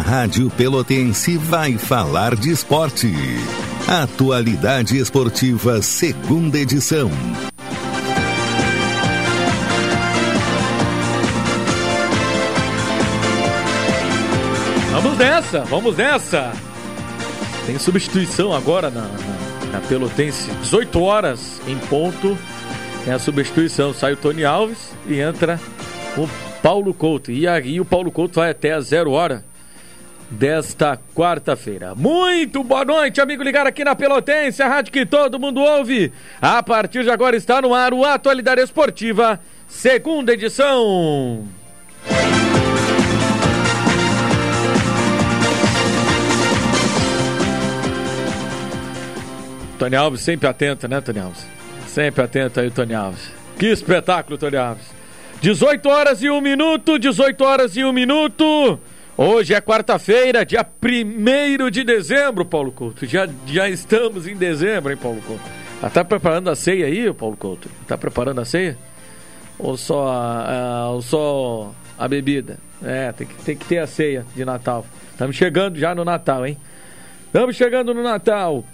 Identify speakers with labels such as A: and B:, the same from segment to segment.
A: Rádio Pelotense vai falar de esporte. Atualidade Esportiva, segunda edição.
B: Vamos nessa, vamos nessa. Tem substituição agora na, na, na Pelotense. 18 horas em ponto. Tem a substituição. Sai o Tony Alves e entra o Paulo Couto. E aí o Paulo Couto vai até a zero hora desta quarta-feira. Muito boa noite, amigo ligado aqui na Pelotense, a rádio que todo mundo ouve. A partir de agora está no ar o Atualidade Esportiva, segunda edição. Tony Alves sempre atento, né, Tony Alves? Sempre atento aí, Tony Alves. Que espetáculo, Tony Alves. 18 horas e 1 minuto, 18 horas e 1 minuto. Hoje é quarta-feira, dia 1 de dezembro, Paulo Couto. Já, já estamos em dezembro, hein, Paulo Couto? Já tá preparando a ceia aí, Paulo Couto? Tá preparando a ceia? Ou só a, a, ou só a bebida? É, tem que, tem que ter a ceia de Natal. Estamos chegando já no Natal, hein? Estamos chegando no Natal.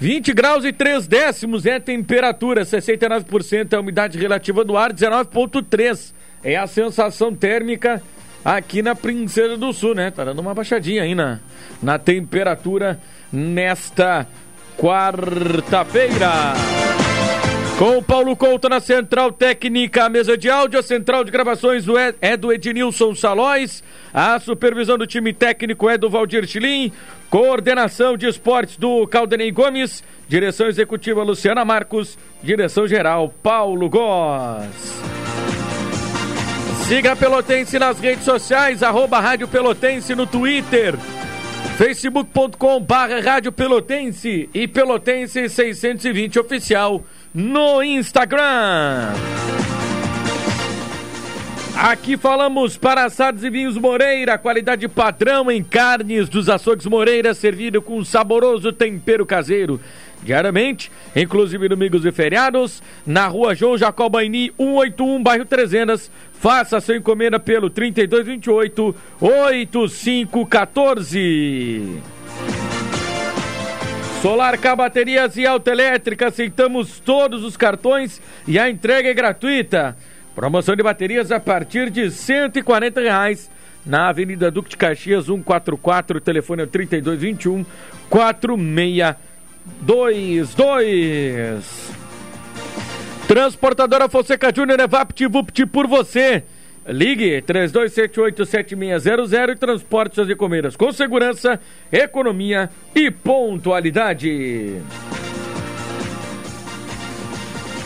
B: 20 graus e 3 décimos é a temperatura, 69% é a umidade relativa do ar, 19,3 é a sensação térmica aqui na Princesa do Sul, né? Tá dando uma baixadinha aí na, na temperatura nesta quarta-feira. Com o Paulo Couto na central técnica, a mesa de áudio, a central de gravações é do Ednilson Salóis, a supervisão do time técnico é do Valdir Chilim, coordenação de esportes do Caldenei Gomes, direção executiva Luciana Marcos, direção geral Paulo Góes. Siga a Pelotense nas redes sociais, arroba Rádio Pelotense no Twitter, facebook.com barra Rádio Pelotense e Pelotense 620 Oficial no Instagram. Aqui falamos para assados e vinhos Moreira, qualidade padrão em carnes dos açougues Moreira, servido com um saboroso tempero caseiro. Diariamente, inclusive domingos e feriados, na rua João Jacobaini, 181, bairro Trezenas. Faça sua encomenda pelo 3228 8514. Solar K Baterias e Autoelétrica, aceitamos todos os cartões e a entrega é gratuita. Promoção de baterias a partir de 140 reais na Avenida Duque de Caxias 144, telefone é 3221 4622. Transportadora Fonseca Júnior é VaptVupt por você. Ligue 32787600 e transporte suas encomendas com segurança, economia e pontualidade.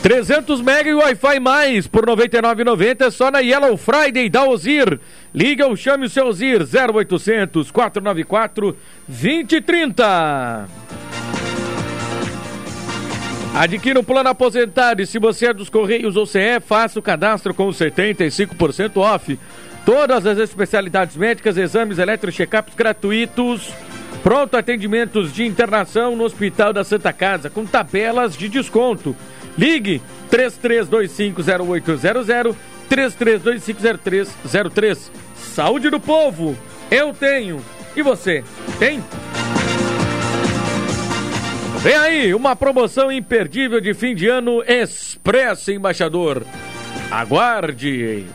B: 300 mega e Wi-Fi mais por 99,90 só na Yellow Friday da Ozir. Liga ou chame o seu Ozir 0800 494 2030. Adquira o plano aposentado e se você é dos Correios ou CE, faça o cadastro com 75% off. Todas as especialidades médicas, exames eletro gratuitos. Pronto atendimentos de internação no Hospital da Santa Casa, com tabelas de desconto. Ligue 33250800, 33250303. Saúde do povo, eu tenho. E você, tem? Vem aí, uma promoção imperdível de fim de ano Expresso Embaixador. Aguarde!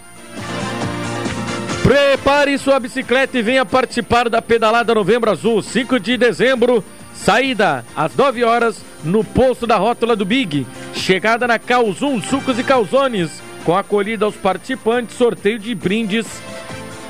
B: Prepare sua bicicleta e venha participar da pedalada Novembro Azul, 5 de dezembro. Saída às 9 horas no posto da rótula do Big. Chegada na Calzum Sucos e Calzones. Com acolhida aos participantes, sorteio de brindes.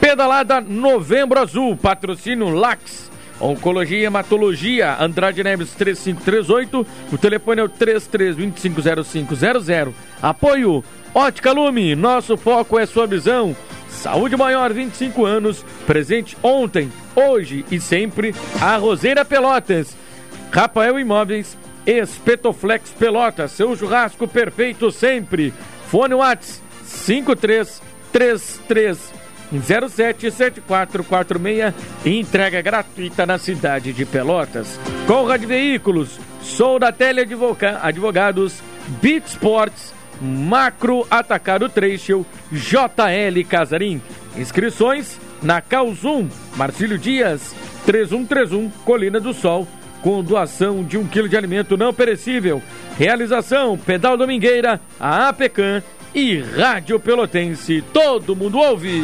B: Pedalada Novembro Azul, patrocínio Lax. Oncologia e Hematologia, Andrade Neves 3538, o telefone é o 33250500. Apoio Ótica Lume, nosso foco é sua visão. Saúde Maior 25 anos, presente ontem, hoje e sempre, a Roseira Pelotas. Rafael Imóveis, Espetoflex Pelotas, seu churrasco perfeito sempre. Fone Whats 5333 077446 e entrega gratuita na cidade de Pelotas. Conrad Veículos, Sou da Tele Advogados, Beat Sports, Macro Atacado Trecho, JL Casarim. Inscrições na Calzum, Marcílio Dias, 3131, Colina do Sol, com doação de um quilo de alimento não perecível. Realização, Pedal Domingueira, a APECAM e Rádio Pelotense. Todo mundo ouve!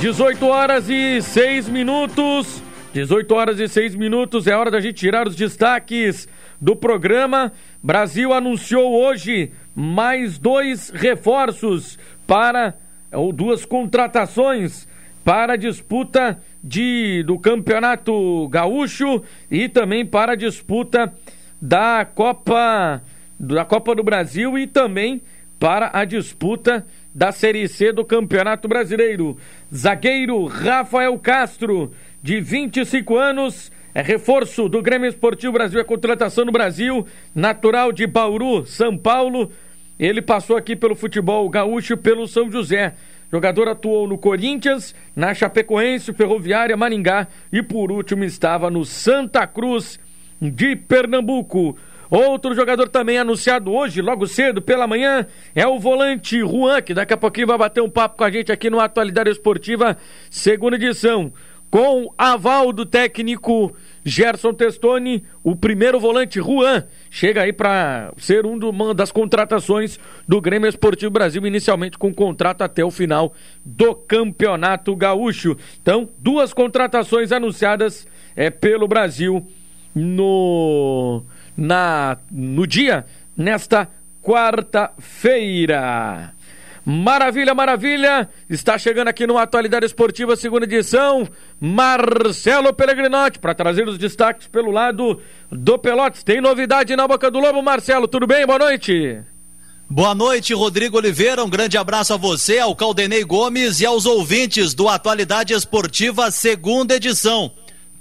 B: 18 horas e 6 minutos. 18 horas e 6 minutos. É hora da gente tirar os destaques do programa. Brasil anunciou hoje mais dois reforços para, ou duas contratações para a disputa de, do Campeonato Gaúcho e também para a disputa da Copa, da Copa do Brasil e também para a disputa da Série C do Campeonato Brasileiro. Zagueiro Rafael Castro, de 25 anos, é reforço do Grêmio Esportivo Brasil, é contratação no Brasil, natural de Bauru, São Paulo. Ele passou aqui pelo futebol gaúcho pelo São José. Jogador atuou no Corinthians, na Chapecoense, Ferroviária, Maringá e por último estava no Santa Cruz de Pernambuco. Outro jogador também anunciado hoje, logo cedo, pela manhã, é o volante Juan, que daqui a pouquinho vai bater um papo com a gente aqui no Atualidade Esportiva, segunda edição. Com aval do técnico Gerson Testoni, o primeiro volante Juan chega aí para ser um do, uma das contratações do Grêmio Esportivo Brasil, inicialmente com contrato até o final do Campeonato Gaúcho. Então, duas contratações anunciadas é, pelo Brasil no na, no dia, nesta quarta-feira. Maravilha, maravilha! Está chegando aqui no Atualidade Esportiva, segunda edição, Marcelo Pellegrinotti, para trazer os destaques pelo lado do Pelotas. Tem novidade na Boca do Lobo, Marcelo, tudo bem? Boa noite!
C: Boa noite, Rodrigo Oliveira. Um grande abraço a você, ao Caldenei Gomes e aos ouvintes do Atualidade Esportiva, segunda edição.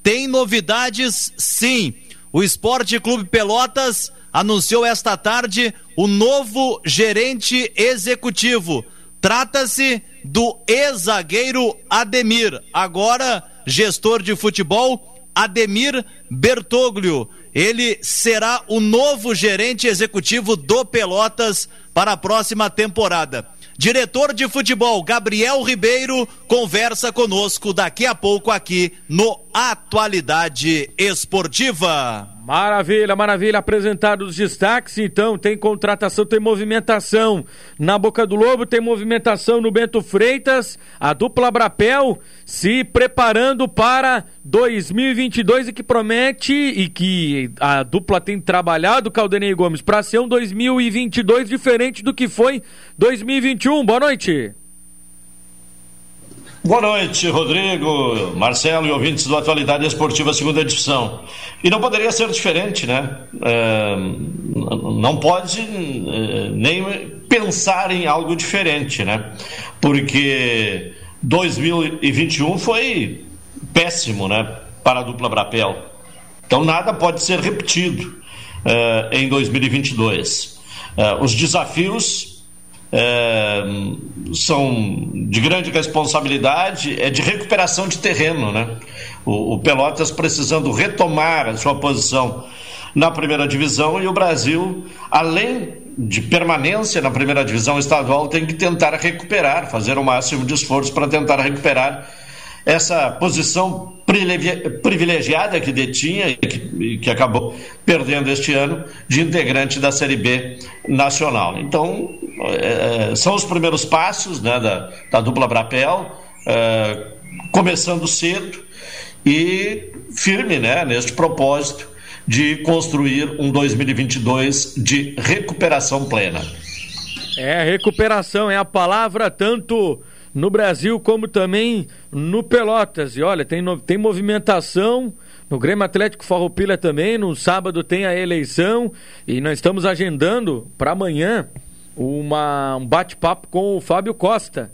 C: Tem novidades, sim. O Esporte Clube Pelotas anunciou esta tarde o novo gerente executivo. Trata-se do ex-zagueiro Ademir, agora gestor de futebol, Ademir Bertoglio. Ele será o novo gerente executivo do Pelotas para a próxima temporada. Diretor de futebol Gabriel Ribeiro conversa conosco daqui a pouco aqui no Atualidade Esportiva.
B: Maravilha, maravilha. Apresentados os destaques, então, tem contratação, tem movimentação na Boca do Lobo, tem movimentação no Bento Freitas, a dupla Brapel se preparando para 2022 e que promete e que a dupla tem trabalhado, Caldenei Gomes, para ser um 2022 diferente do que foi 2021. Boa noite.
D: Boa noite, Rodrigo, Marcelo e ouvintes do Atualidade Esportiva Segunda Edição. E não poderia ser diferente, né? É, não pode é, nem pensar em algo diferente, né? Porque 2021 foi péssimo, né? Para a dupla Brapel. Então nada pode ser repetido é, em 2022. É, os desafios é, são de grande responsabilidade, é de recuperação de terreno, né? O, o, Pelotas precisando retomar a sua posição na primeira divisão e o Brasil, além de permanência na primeira divisão estadual, tem que tentar recuperar, fazer o máximo de esforço para tentar recuperar essa posição privilegiada que detinha e que, que, acabou perdendo este ano de integrante da Série B nacional. Então, é, são os primeiros passos né, da, da dupla Brapel, é, começando cedo e firme né, neste propósito de construir um 2022 de recuperação plena.
B: É, recuperação é a palavra tanto no Brasil como também no Pelotas. E olha, tem, tem movimentação no Grêmio Atlético Farroupilha também. No sábado tem a eleição e nós estamos agendando para amanhã uma, um bate-papo com o Fábio Costa,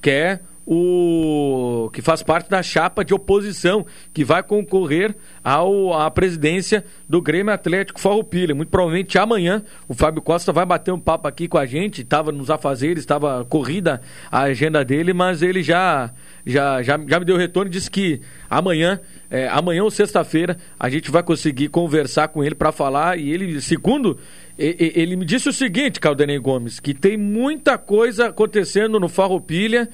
B: que é o que faz parte da chapa de oposição que vai concorrer ao, à presidência do Grêmio Atlético Farroupilha. Muito provavelmente amanhã o Fábio Costa vai bater um papo aqui com a gente. Estava nos afazeres, estava corrida a agenda dele, mas ele já já, já, já me deu retorno e disse que amanhã, é, amanhã ou sexta-feira, a gente vai conseguir conversar com ele para falar. E ele, segundo, ele, me disse o seguinte, Caldenei Gomes, que tem muita coisa acontecendo no Farroupilha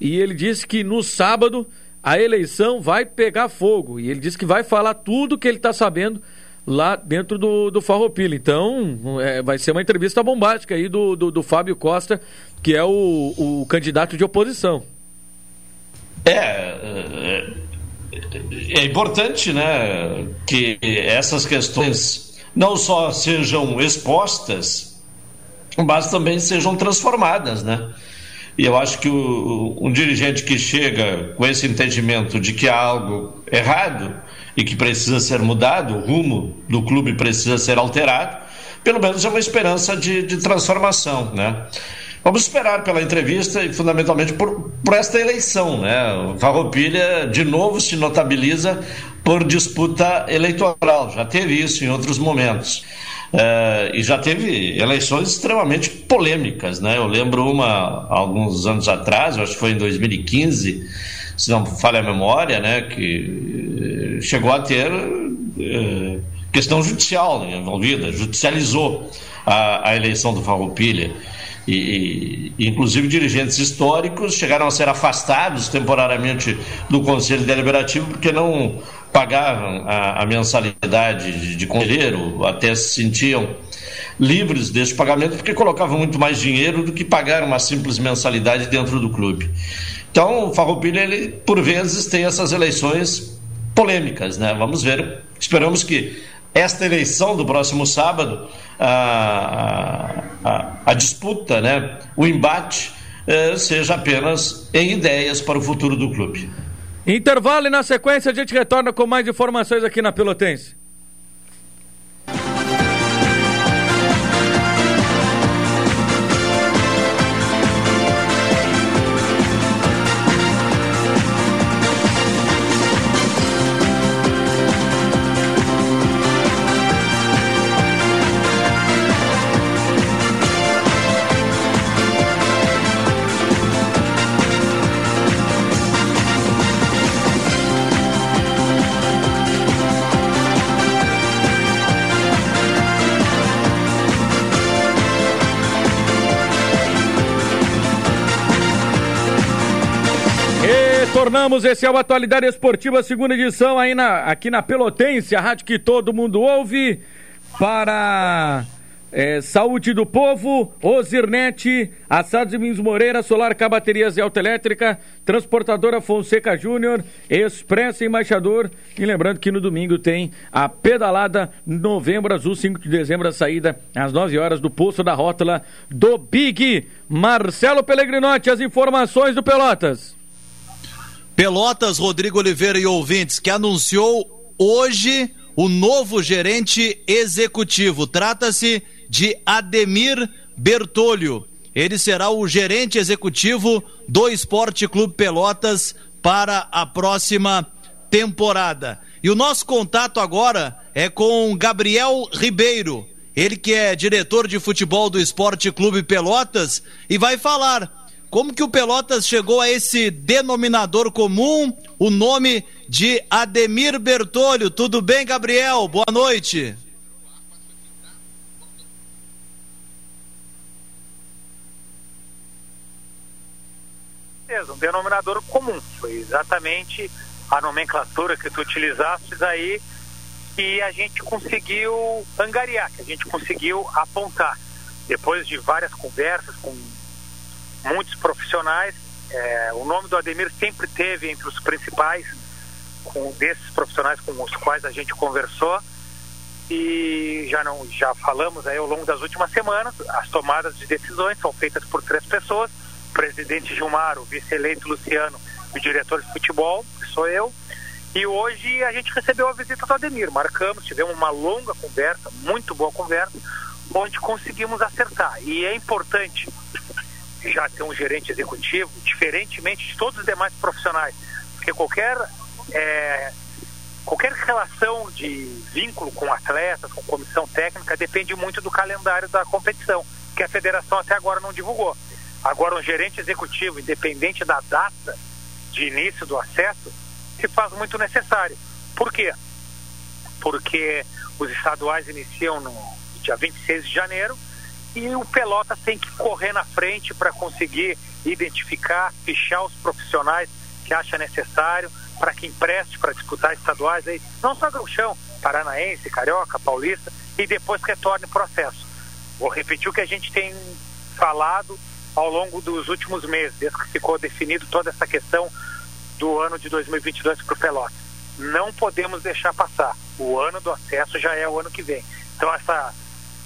B: e ele disse que no sábado a eleição vai pegar fogo. E ele disse que vai falar tudo que ele está sabendo lá dentro do, do Farroupilha. Então, é, vai ser uma entrevista bombástica aí do, do, do Fábio Costa, que é o, o candidato de oposição.
D: É, é, é importante, né, que essas questões não só sejam expostas, mas também sejam transformadas, né? E eu acho que o, um dirigente que chega com esse entendimento de que há algo errado e que precisa ser mudado, o rumo do clube precisa ser alterado, pelo menos é uma esperança de, de transformação, né? Vamos esperar pela entrevista e fundamentalmente por, por esta eleição, né? Farroupilha de novo se notabiliza por disputa eleitoral, já teve isso em outros momentos. Uh, e já teve eleições extremamente polêmicas, né? Eu lembro uma alguns anos atrás, acho que foi em 2015, se não falha a memória, né? Que chegou a ter uh, questão judicial envolvida, judicializou a, a eleição do Farroupilha. E, e, inclusive dirigentes históricos chegaram a ser afastados temporariamente do Conselho Deliberativo porque não pagavam a, a mensalidade de, de conselheiro, até se sentiam livres desse pagamento porque colocavam muito mais dinheiro do que pagar uma simples mensalidade dentro do clube. Então, o Farroupilha, ele, por vezes, tem essas eleições polêmicas, né? Vamos ver. Esperamos que esta eleição do próximo sábado, a, a, a disputa, né, o embate, eh, seja apenas em ideias para o futuro do clube.
B: Intervalo e na sequência a gente retorna com mais informações aqui na Pelotense. Retornamos, esse é o Atualidade Esportiva, segunda edição aí na, aqui na Pelotense, a rádio que todo mundo ouve, para é, Saúde do Povo, Ozirnet, Assados e Vinhos Moreira, Solar K Baterias e Autoelétrica, Transportadora Fonseca Júnior, Expresso Embaixador. E lembrando que no domingo tem a pedalada Novembro Azul, 5 de dezembro, a saída às 9 horas do posto da rótula do Big. Marcelo Pellegrinotti, as informações do Pelotas.
C: Pelotas, Rodrigo Oliveira e ouvintes, que anunciou hoje o novo gerente executivo. Trata-se de Ademir Bertolho. Ele será o gerente executivo do Esporte Clube Pelotas para a próxima temporada. E o nosso contato agora é com Gabriel Ribeiro, ele que é diretor de futebol do Esporte Clube Pelotas e vai falar como que o Pelotas chegou a esse denominador comum, o nome de Ademir Bertolho? Tudo bem, Gabriel? Boa noite.
E: Um denominador comum. Foi exatamente a nomenclatura que tu utilizaste aí que a gente conseguiu angariar, que a gente conseguiu apontar. Depois de várias conversas com muitos profissionais. É, o nome do Ademir sempre teve entre os principais com desses profissionais com os quais a gente conversou. E já não já falamos aí ao longo das últimas semanas as tomadas de decisões são feitas por três pessoas. O presidente Gilmar o vice-eleito Luciano o diretor de futebol que sou eu. E hoje a gente recebeu a visita do Ademir. Marcamos tivemos uma longa conversa muito boa conversa onde conseguimos acertar. E é importante já ter um gerente executivo diferentemente de todos os demais profissionais, porque qualquer é, qualquer relação de vínculo com atletas, com comissão técnica, depende muito do calendário da competição, que a federação até agora não divulgou. Agora, um gerente executivo, independente da data de início do acesso, se faz muito necessário. Por quê? Porque os estaduais iniciam no dia 26 de janeiro e o Pelotas tem que correr na frente para conseguir identificar, fichar os profissionais que acha necessário para que empreste para disputar estaduais aí, não só Gauchão, Paranaense, Carioca, Paulista, e depois retorne o processo. Vou repetir o que a gente tem falado ao longo dos últimos meses, desde que ficou definido toda essa questão do ano de 2022 para o Pelotas. Não podemos deixar passar. O ano do acesso já é o ano que vem. Então essa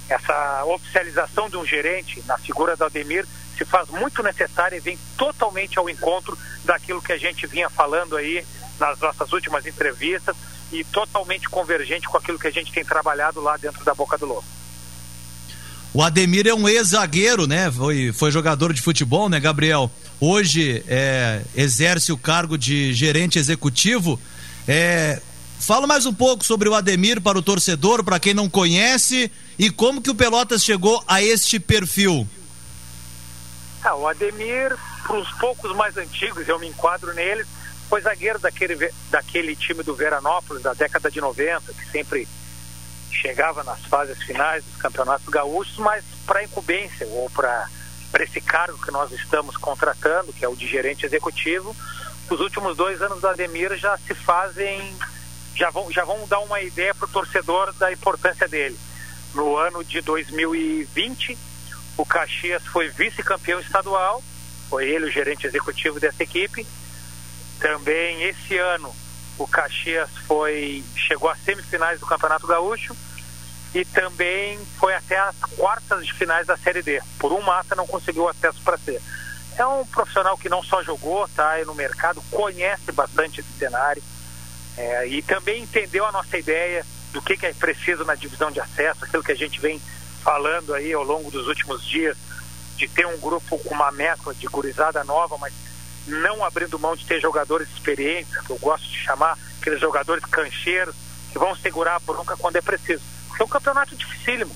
E: essa oficialização de um gerente na figura do Ademir se faz muito necessária e vem totalmente ao encontro daquilo que a gente vinha falando aí nas nossas últimas entrevistas e totalmente convergente com aquilo que a gente tem trabalhado lá dentro da Boca do Lobo.
C: O Ademir é um ex-zagueiro, né? Foi, foi jogador de futebol, né, Gabriel? Hoje é, exerce o cargo de gerente executivo. É, fala mais um pouco sobre o Ademir para o torcedor, para quem não conhece, e como que o Pelotas chegou a este perfil.
E: Ah, o Ademir, para os poucos mais antigos, eu me enquadro neles, foi zagueiro daquele, daquele time do Veranópolis da década de 90, que sempre chegava nas fases finais dos campeonatos gaúchos, mas para incumbência ou para esse cargo que nós estamos contratando, que é o de gerente executivo, os últimos dois anos do Ademir já se fazem, já vão, já vão dar uma ideia para o torcedor da importância dele. No ano de 2020, o Caxias foi vice-campeão estadual, foi ele o gerente executivo dessa equipe. Também esse ano o Caxias foi chegou às semifinais do Campeonato Gaúcho e também foi até as quartas de finais da Série D. Por um mata não conseguiu acesso para ser. É um profissional que não só jogou, tá aí no mercado, conhece bastante esse cenário é, e também entendeu a nossa ideia do que, que é preciso na divisão de acesso, aquilo que a gente vem falando aí ao longo dos últimos dias, de ter um grupo com uma mescla de gurizada nova, mas não abrindo mão de ter jogadores experientes, que eu gosto de chamar aqueles jogadores cancheiros, que vão segurar a bronca quando é preciso. Porque é um campeonato dificílimo.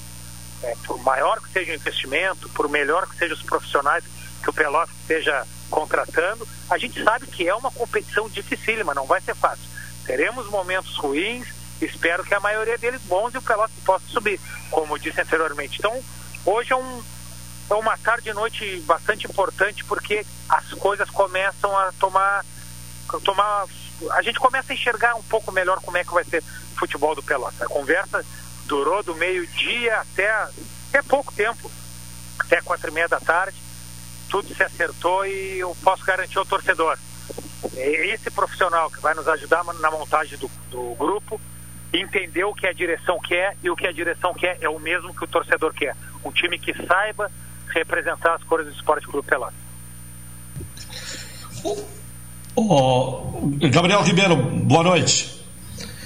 E: É, por maior que seja o investimento, por melhor que sejam os profissionais que o Pelotas esteja contratando, a gente sabe que é uma competição dificílima, não vai ser fácil. Teremos momentos ruins, espero que a maioria deles bons e o Pelotas possa subir, como disse anteriormente. Então, hoje é, um, é uma tarde e noite bastante importante porque as coisas começam a tomar, tomar. A gente começa a enxergar um pouco melhor como é que vai ser o futebol do Pelotas. A conversa durou do meio-dia até, até pouco tempo, até quatro e meia da tarde. Tudo se acertou e eu posso garantir ao torcedor. É esse profissional que vai nos ajudar na montagem do, do grupo entender o que a direção quer e o que a direção quer é o mesmo que o torcedor quer. Um time que saiba representar as cores do Esporte Clube Pelotas.
D: Oh, Gabriel Ribeiro, boa noite.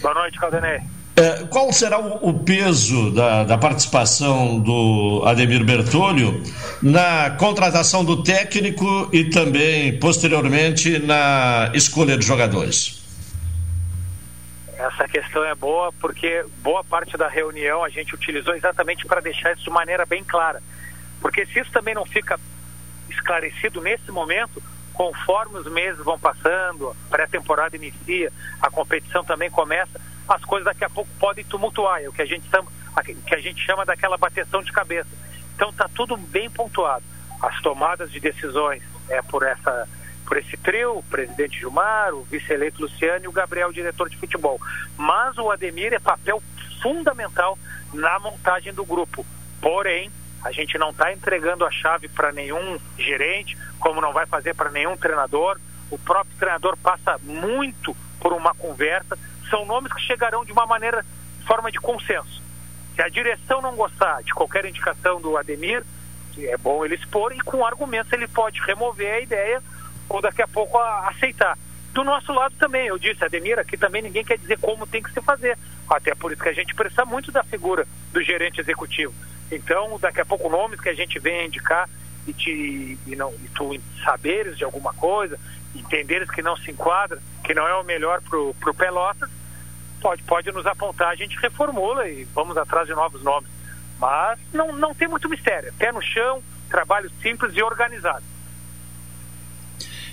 E: Boa noite, Caldenei.
D: É, qual será o, o peso da, da, participação do Ademir Bertolho na contratação do técnico e também, posteriormente, na escolha de jogadores?
E: Essa questão é boa porque boa parte da reunião a gente utilizou exatamente para deixar isso de maneira bem clara. Porque se isso também não fica esclarecido nesse momento, conforme os meses vão passando, a pré-temporada inicia, a competição também começa, as coisas daqui a pouco podem tumultuar, é o que a gente chama, que a gente chama daquela bateção de cabeça. Então está tudo bem pontuado. As tomadas de decisões é por essa por esse trio, o presidente Gilmar, o vice-eleito Luciano e o Gabriel, diretor de futebol. Mas o Ademir é papel fundamental na montagem do grupo. Porém, a gente não está entregando a chave para nenhum gerente, como não vai fazer para nenhum treinador. O próprio treinador passa muito por uma conversa. São nomes que chegarão de uma maneira, forma de consenso. Se a direção não gostar de qualquer indicação do Ademir, é bom ele expor e com argumentos ele pode remover a ideia ou daqui a pouco a, aceitar. Do nosso lado também, eu disse, Ademir, aqui também ninguém quer dizer como tem que se fazer. Até por isso que a gente precisa muito da figura do gerente executivo. Então, daqui a pouco, nomes que a gente vem indicar, e, te, e, não, e tu saberes de alguma coisa, entenderes que não se enquadra, que não é o melhor para o Pelotas, pode, pode nos apontar, a gente reformula e vamos atrás de novos nomes. Mas não, não tem muito mistério. Pé no chão, trabalho simples e organizado.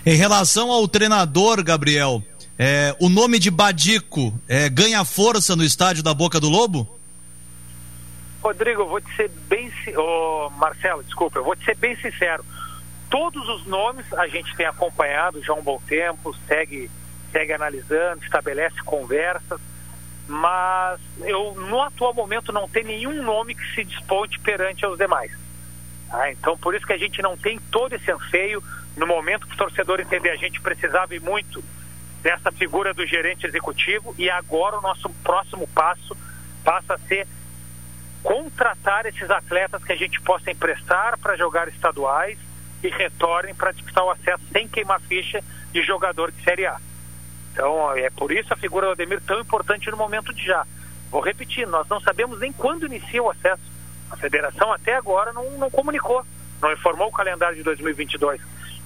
C: Em relação ao treinador, Gabriel, é, o nome de Badico é, ganha força no estádio da Boca do Lobo?
E: Rodrigo, eu vou te ser bem. Oh, Marcelo, desculpa, eu vou te ser bem sincero. Todos os nomes a gente tem acompanhado já há um bom tempo, segue, segue analisando, estabelece conversas mas eu no atual momento não tem nenhum nome que se desponte perante aos demais. Ah, então por isso que a gente não tem todo esse anseio no momento que o torcedor entender a gente precisava e muito dessa figura do gerente executivo e agora o nosso próximo passo passa a ser contratar esses atletas que a gente possa emprestar para jogar estaduais e retornem para disputar o acesso sem queimar ficha de jogador de Série A. Então, é por isso a figura do Ademir tão importante no momento de já. Vou repetir, nós não sabemos nem quando inicia o acesso. A federação até agora não, não comunicou, não informou o calendário de 2022.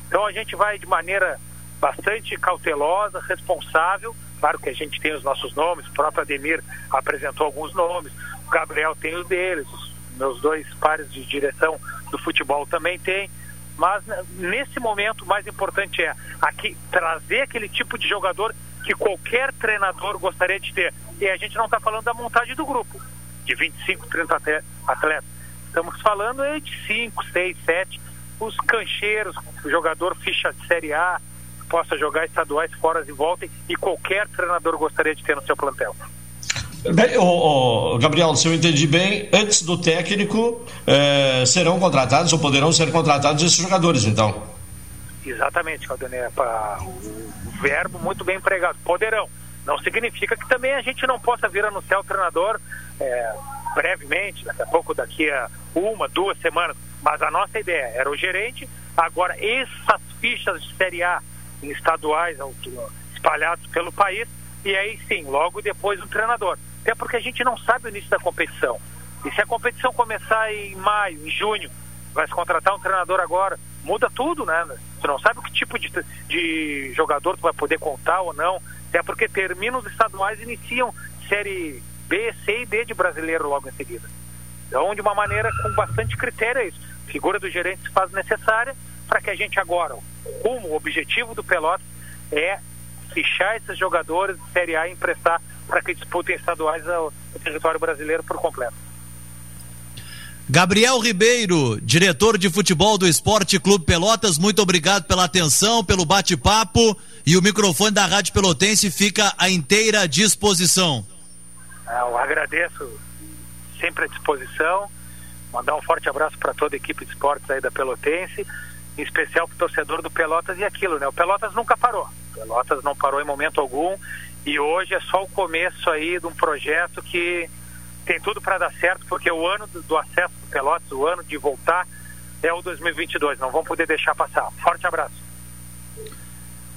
E: Então a gente vai de maneira bastante cautelosa, responsável. Claro que a gente tem os nossos nomes, o próprio Ademir apresentou alguns nomes, o Gabriel tem os deles, os meus dois pares de direção do futebol também tem. Mas né, nesse momento, o mais importante é aqui trazer aquele tipo de jogador que qualquer treinador gostaria de ter. E a gente não está falando da montagem do grupo, de 25, 30 atletas. Estamos falando de 5, 6, 7, os cancheiros, o jogador ficha de Série A, possa jogar estaduais fora e voltem, e qualquer treinador gostaria de ter no seu plantel.
D: Bem, Gabriel, se eu entendi bem, antes do técnico eh, serão contratados ou poderão ser contratados esses jogadores, então.
E: Exatamente, Caldanei. O verbo muito bem empregado. Poderão. Não significa que também a gente não possa vir anunciar o treinador é, brevemente, daqui a pouco, daqui a uma, duas semanas. Mas a nossa ideia era o gerente. Agora, essas fichas de Série A estaduais espalhados pelo país, e aí sim, logo depois o treinador. Até porque a gente não sabe o início da competição. E se a competição começar em maio, em junho, vai se contratar um treinador agora, muda tudo, né? Tu não sabe o que tipo de, de jogador tu vai poder contar ou não. Até porque terminam os estaduais e iniciam série B, C e D de brasileiro logo em seguida. Então, de uma maneira com bastante critério é isso. A figura do gerente se faz necessária para que a gente agora, o rumo, o objetivo do Pelotas é fichar esses jogadores de Série A e emprestar para que disputem estaduais ao, território brasileiro por completo.
C: Gabriel Ribeiro, diretor de futebol do Esporte Clube Pelotas, muito obrigado pela atenção, pelo bate-papo e o microfone da Rádio Pelotense fica à inteira disposição.
E: Ah, eu agradeço, sempre à disposição. Mandar um forte abraço para toda a equipe de esportes aí da Pelotense, em especial para o torcedor do Pelotas e aquilo, né? O Pelotas nunca parou. O Pelotas não parou em momento algum e hoje é só o começo aí de um projeto que tem tudo para dar certo, porque o ano do, do acesso do Pelotas, o ano de voltar, é o 2022. Não vamos poder deixar passar. Forte abraço.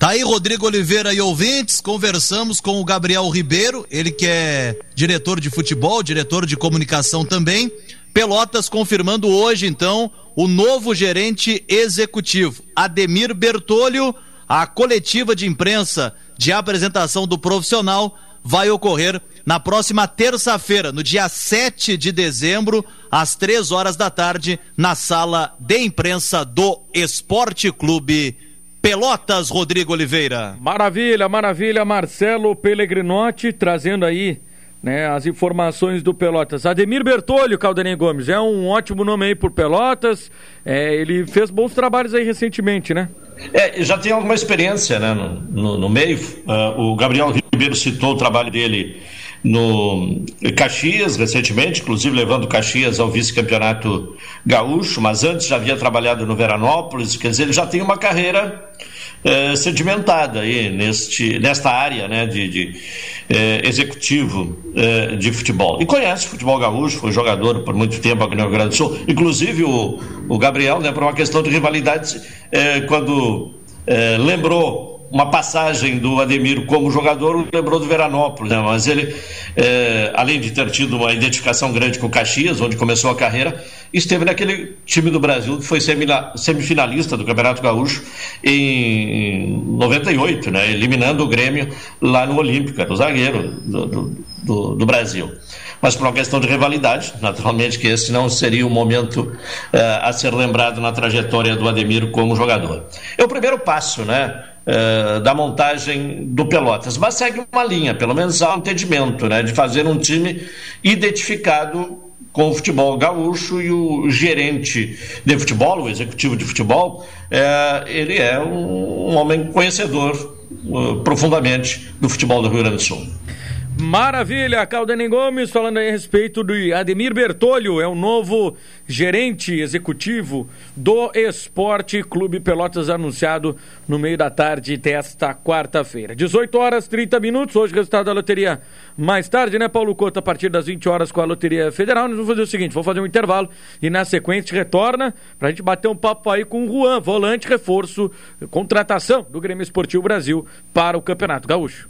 C: Tá aí Rodrigo Oliveira e ouvintes, conversamos com o Gabriel Ribeiro, ele que é diretor de futebol, diretor de comunicação também. Pelotas confirmando hoje, então, o novo gerente executivo, Ademir Bertolho. A coletiva de imprensa de apresentação do profissional vai ocorrer na próxima terça-feira, no dia 7 de dezembro, às três horas da tarde, na sala de imprensa do Esporte Clube Pelotas, Rodrigo Oliveira.
B: Maravilha, maravilha, Marcelo Pellegrinotti trazendo aí né, as informações do Pelotas. Ademir Bertolho, Caldanei Gomes, é um ótimo nome aí por Pelotas, é, ele fez bons trabalhos aí recentemente, né?
D: É, já tem alguma experiência né, no, no, no meio. Uh, o Gabriel Ribeiro citou o trabalho dele no Caxias recentemente, inclusive levando Caxias ao vice-campeonato gaúcho, mas antes já havia trabalhado no Veranópolis, quer dizer, ele já tem uma carreira é, sedimentada aí neste, nesta área né, de, de é, executivo é, de futebol. E conhece o futebol gaúcho, foi jogador por muito tempo aqui no Rio Grande do Sul. Inclusive o, o Gabriel, né, por uma questão de rivalidade, quando lembrou uma passagem do Ademir como jogador lembrou do Veranópolis, né? mas ele, é, além de ter tido uma identificação grande com o Caxias, onde começou a carreira, esteve naquele time do Brasil que foi semifinalista do Campeonato Gaúcho em 98, né? eliminando o Grêmio lá no Olímpico, era o zagueiro do, do, do Brasil mas por uma questão de rivalidade, naturalmente que esse não seria o momento uh, a ser lembrado na trajetória do Ademir como jogador. É o primeiro passo, né? Uh, da montagem do Pelotas, mas segue uma linha, pelo menos há um entendimento, né, de fazer um time identificado com o futebol gaúcho e o gerente de futebol, o executivo de futebol, é, ele é um, um homem conhecedor uh, profundamente do futebol do Rio Grande do Sul.
B: Maravilha, Caldenem Gomes falando a respeito do Ademir Bertolho, é o novo gerente executivo do Esporte Clube Pelotas, anunciado no meio da tarde desta quarta-feira. 18 horas 30 minutos, hoje resultado da loteria mais tarde, né, Paulo Couto, a partir das 20 horas com a Loteria Federal. Nós vamos fazer o seguinte, vou fazer um intervalo e na sequência retorna pra gente bater um papo aí com o Juan, volante, reforço, contratação do Grêmio Esportivo Brasil para o Campeonato Gaúcho.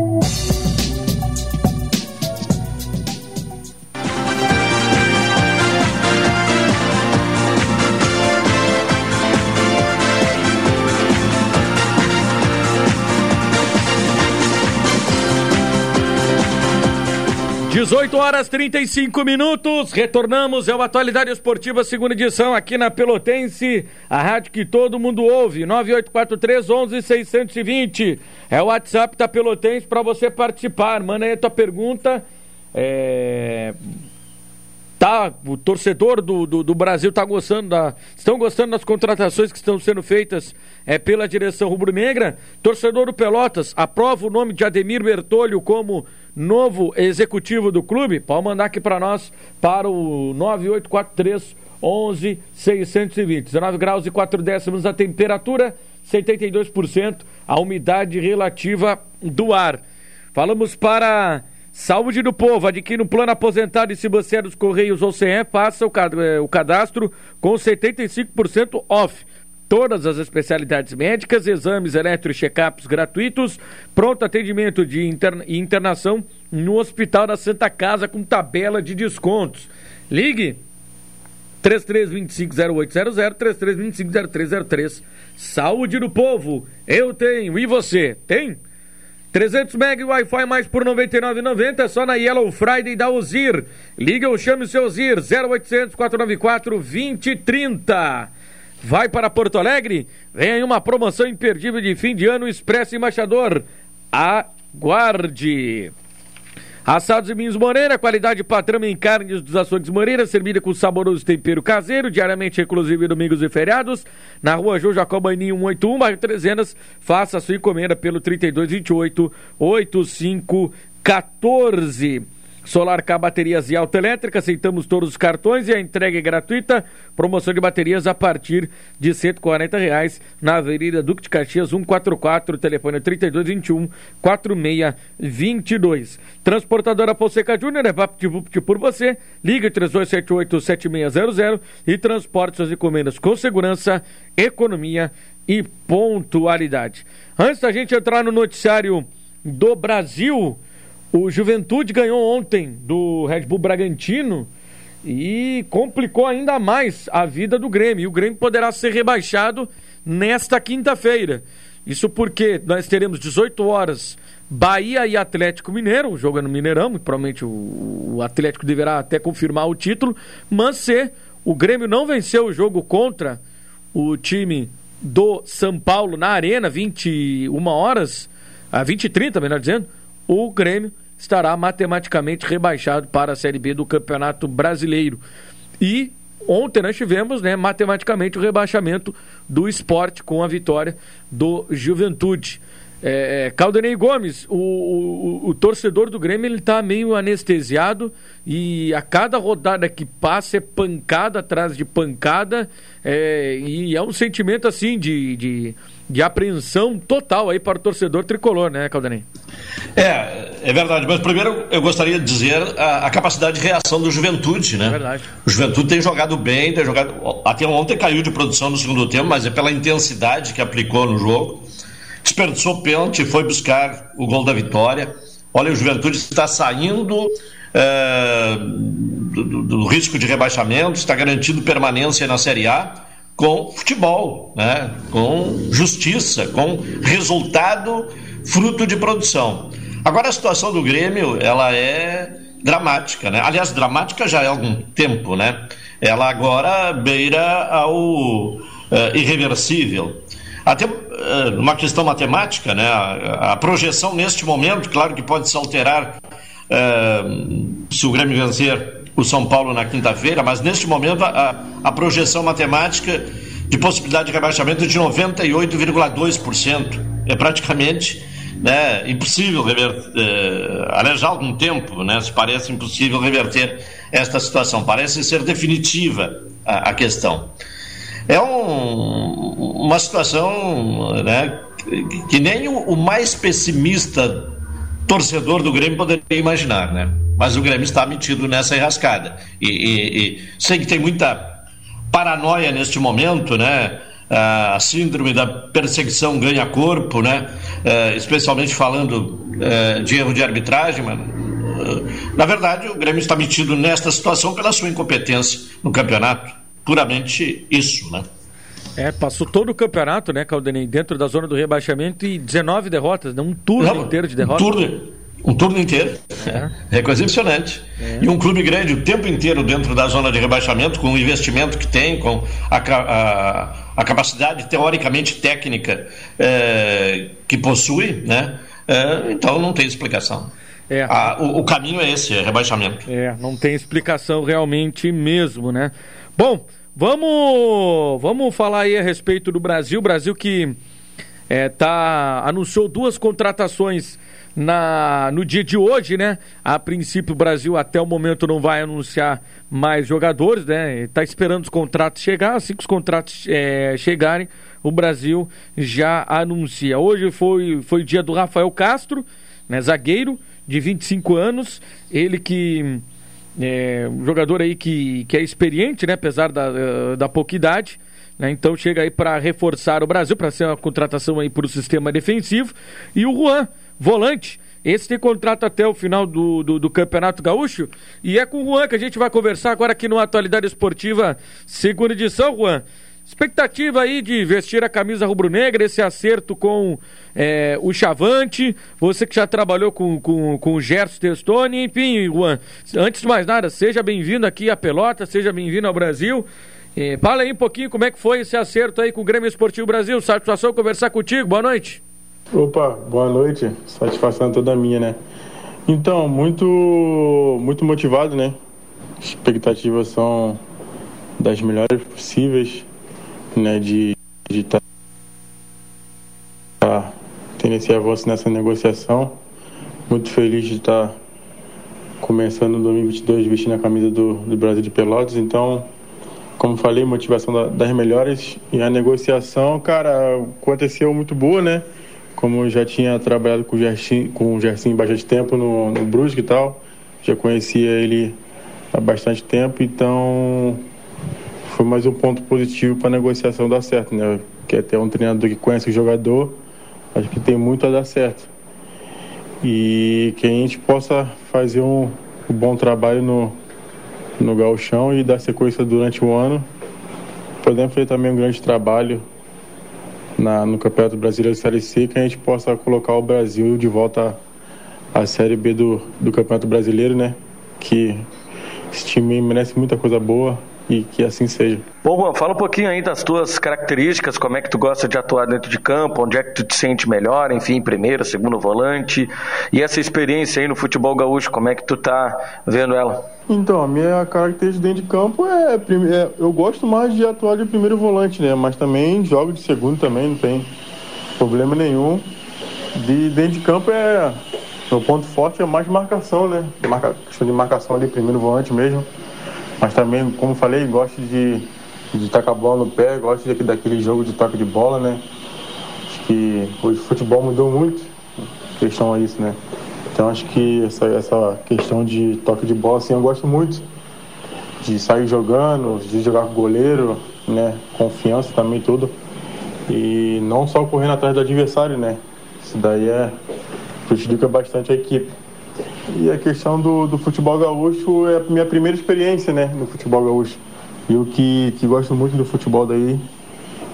B: 18 horas 35 minutos, retornamos ao Atualidade Esportiva, segunda edição, aqui na Pelotense, a rádio que todo mundo ouve, 9843 11620. É o WhatsApp da Pelotense para você participar. Manda aí a tua pergunta. É... Tá, o torcedor do, do, do, Brasil tá gostando da. Estão gostando das contratações que estão sendo feitas é, pela direção rubro-negra. Torcedor do Pelotas, aprova o nome de Ademir Bertolho como novo executivo do clube, pode mandar aqui para nós para o 9843 11 620. 19 graus e 4 décimos a temperatura, 72% a umidade relativa do ar. Falamos para Saúde do Povo, adquira um plano aposentado e se você é dos Correios ou CE, faça eh, o cadastro com 75% off todas as especialidades médicas, exames eletro e check-ups gratuitos, pronto atendimento de interna internação no Hospital da Santa Casa com tabela de descontos. Ligue 33250800, 33250303. Saúde do povo, eu tenho e você tem? 300 MB Wi-Fi mais por 99,90 só na Yellow Friday da Ozir. Liga ou chame o seu Ozir 0800 494 2030. Vai para Porto Alegre? Vem aí uma promoção imperdível de fim de ano Expresso Embaixador. Aguarde! Assados e Minhos Moreira, qualidade patrão em carnes dos açougues Moreira, servida com saboroso tempero caseiro, diariamente inclusive domingos e feriados, na rua João Jacobaninho 181, bairro Trezenas, faça sua encomenda pelo 3228 8514. Solar K Baterias e Autoelétrica, aceitamos todos os cartões e a entrega é gratuita. Promoção de baterias a partir de 140 reais na Avenida Duque de Caxias 144, telefone 3221 4622. Transportadora Fonseca Júnior é VaptVupt por você. Liga 3278 7600 e transporte suas encomendas com segurança, economia e pontualidade. Antes da gente entrar no noticiário do Brasil, o Juventude ganhou ontem do Red Bull Bragantino e complicou ainda mais a vida do Grêmio. E o Grêmio poderá ser rebaixado nesta quinta-feira. Isso porque nós teremos 18 horas Bahia e Atlético Mineiro, o jogo é no Mineirão, e provavelmente o, Atlético deverá até confirmar o título, mas se o Grêmio não venceu o jogo contra o time do São Paulo na Arena, 21 horas, a 20 e 30, melhor dizendo, o Grêmio estará matematicamente rebaixado para a Série B do Campeonato Brasileiro. E ontem nós tivemos, né, matematicamente, o rebaixamento do esporte com a vitória do Juventude. É, é Caldenei Gomes, o, o, o, torcedor do Grêmio ele está meio anestesiado e a cada rodada que passa é pancada atrás de pancada é, e é um sentimento assim de, de de apreensão total aí para o torcedor tricolor, né, Caldanei?
D: É, é verdade. Mas primeiro eu gostaria de dizer a, a, capacidade de reação do Juventude, né? É verdade. O Juventude tem jogado bem, tem jogado. Até ontem caiu de produção no segundo tempo, mas é pela intensidade que aplicou no jogo. Desperdiçou pênalti, foi buscar o gol da vitória. Olha, o Juventude está saindo é, do, do, do risco de rebaixamento, está garantindo permanência na Série A com futebol, né? com justiça, com resultado fruto de produção. Agora a situação do Grêmio, ela é dramática, né? Aliás, dramática já há algum tempo, né? Ela agora beira ao uh, irreversível. Até uh, uma questão matemática, né? A, a, projeção neste momento, claro que pode se alterar uh, se o Grêmio vencer o São Paulo na quinta-feira, mas neste momento a, a projeção matemática de possibilidade de rebaixamento é de 98,2%. É praticamente né, impossível reverter, eh, aliás, há algum tempo, né, se parece impossível reverter esta situação, parece ser definitiva a, a questão. É um, uma situação né, que, que nem o, o mais pessimista torcedor do Grêmio poderia imaginar, né? Mas o Grêmio está metido nessa enrascada. E, e, e sei que tem muita paranoia neste momento, né? A síndrome da perseguição ganha corpo, né? É, especialmente falando é, de erro de arbitragem, mas é, na verdade o Grêmio está metido nesta situação pela sua incompetência no campeonato. Puramente isso, né?
B: É, passou todo o campeonato, né, Caldenei, dentro da zona do rebaixamento e 19 derrotas, né? um turno Não, inteiro de derrotas.
D: Um turno, um turno inteiro. É, é coisa impressionante. É. E um clube grande o tempo inteiro dentro da zona de rebaixamento, com o investimento que tem, com a, a, a capacidade teoricamente técnica é, que possui, né? É, então não tem explicação. É. O, o, caminho é esse, é rebaixamento.
B: É, não tem explicação realmente mesmo, né? Bom, Vamos, vamos falar aí a respeito do Brasil. Brasil que é, tá, anunciou duas contratações na, no dia de hoje, né? A princípio, o Brasil até o momento não vai anunciar mais jogadores, né? Está esperando os contratos chegar. Assim que os contratos é, chegarem, o Brasil já anuncia. Hoje foi, foi dia do Rafael Castro, né? zagueiro de 25 anos. Ele que é, um jogador aí que, que é experiente, né? Apesar da, eh, da pouca idade. Né, então chega aí para reforçar o Brasil, para ser uma contratação aí para o sistema defensivo. E o Juan, volante. Esse tem contrato até o final do, do, do, Campeonato Gaúcho. E é com o Juan que a gente vai conversar agora aqui no Atualidade Esportiva, segunda edição, Juan. Expectativa aí de vestir a camisa rubro-negra, esse acerto com é, o Chavante, você que já trabalhou com, com, com o Gerson Testoni, enfim, Juan, antes de mais nada, seja bem-vindo aqui a Pelota, seja bem-vindo ao Brasil. É, fala aí um pouquinho como é que foi esse acerto aí com o Grêmio Esportivo Brasil. Satisfação conversar contigo, boa noite.
F: Opa, boa noite. Satisfação toda minha, né? Então, muito, muito motivado, né? Expectativas são das melhores possíveis né, de estar tá, tendo esse avanço nessa negociação. Muito feliz de estar tá começando no 2022 vestindo a camisa do, do Brasil de Pelotas. Então, como falei, motivação da, das melhores e a negociação, cara, aconteceu muito boa, né? Como eu já tinha trabalhado com o Gersin, com o bastante tempo no, no Brusque e tal, já conhecia ele há bastante tempo, então foi mais um ponto positivo para a negociação dar certo, né? Que é ter um treinador que conhece o jogador, acho que tem muito a dar certo. E que a gente possa fazer um, um bom trabalho no, no galchão e dar sequência durante o ano. Podemos fazer também um grande trabalho na, no Campeonato Brasileiro Série C, que a gente possa colocar o Brasil de volta à, à Série B do, do Campeonato Brasileiro, né? Que esse time merece muita coisa boa, e que assim seja.
B: Bom, Juan, fala um pouquinho aí das tuas características, como é que tu gosta de atuar dentro de campo, onde é que tu te sente melhor, enfim, primeiro, segundo volante, e essa experiência aí no futebol gaúcho, como é que tu tá vendo ela?
F: Então, a minha característica dentro de campo é, é eu gosto mais de atuar de primeiro volante, né, mas também jogo de segundo também, não tem problema nenhum. De dentro de campo é meu ponto forte é mais marcação, né? Marca, questão de marcação ali, primeiro volante mesmo. Mas também, como falei, gosto de, de tacar a bola no pé, gosto de, daquele jogo de toque de bola, né? hoje o futebol mudou muito, questão a isso, né? Então acho que essa, essa questão de toque de bola, assim, eu gosto muito de sair jogando, de jogar com goleiro, né? Confiança também, tudo. E não só correndo atrás do adversário, né? Isso daí é prejudica bastante a equipe. E a questão do, do futebol gaúcho é a minha primeira experiência, né? No futebol gaúcho. E o que, que gosto muito do futebol daí,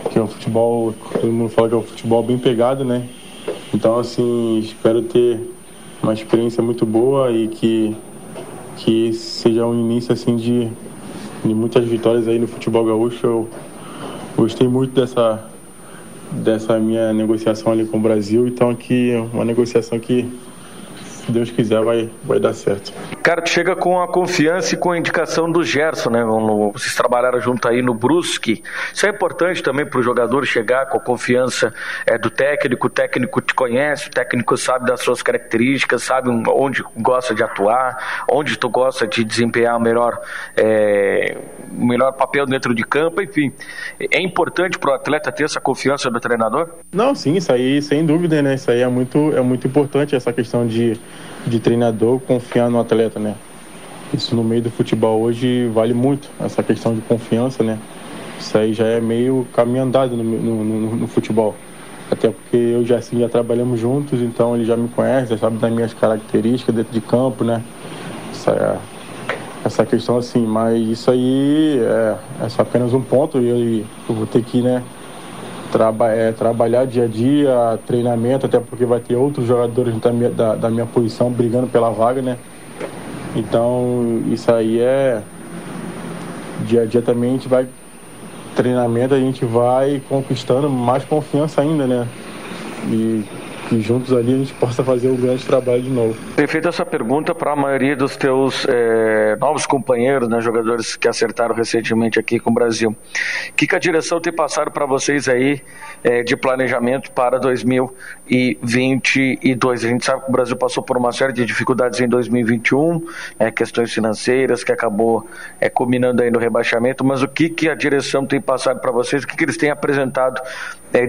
F: que é um futebol, todo mundo fala que é um futebol bem pegado, né? Então, assim, espero ter uma experiência muito boa e que, que seja um início, assim, de, de muitas vitórias aí no futebol gaúcho. Eu gostei muito dessa, dessa minha negociação ali com o Brasil, então é uma negociação que se Deus quiser, vai, vai dar certo.
G: Cara, tu chega com a confiança e com a indicação do Gerson, né? Vocês trabalharam junto aí no Brusque. Isso é importante também para o jogador chegar com a confiança é, do técnico. O técnico te conhece, o técnico sabe das suas características, sabe onde gosta de atuar, onde tu gosta de desempenhar o melhor, é, o melhor papel dentro de campo, enfim. É importante para o atleta ter essa confiança do treinador?
F: Não, sim, isso aí sem dúvida, né? Isso aí é muito, é muito importante, essa questão de de treinador confiar no atleta, né? Isso no meio do futebol hoje vale muito, essa questão de confiança, né? Isso aí já é meio caminho andado no, no, no, no futebol. Até porque eu já assim já trabalhamos juntos, então ele já me conhece, já sabe das minhas características dentro de campo, né? Essa, essa questão assim, mas isso aí é, é só apenas um ponto e eu, eu vou ter que, né? Traba é, trabalhar dia a dia, treinamento, até porque vai ter outros jogadores da minha, da, da minha posição brigando pela vaga, né? Então, isso aí é. Dia a dia também a gente vai. Treinamento a gente vai conquistando mais confiança ainda, né? E que juntos ali a gente possa fazer um grande trabalho de novo.
G: Tem feito essa pergunta para a maioria dos teus é, novos companheiros, né, jogadores que acertaram recentemente aqui com o Brasil. O que, que a direção tem passado para vocês aí é, de planejamento para 2022? A gente sabe que o Brasil passou por uma série de dificuldades em 2021, é, questões financeiras que acabou é, culminando aí no rebaixamento, mas o que, que a direção tem passado para vocês? O que, que eles têm apresentado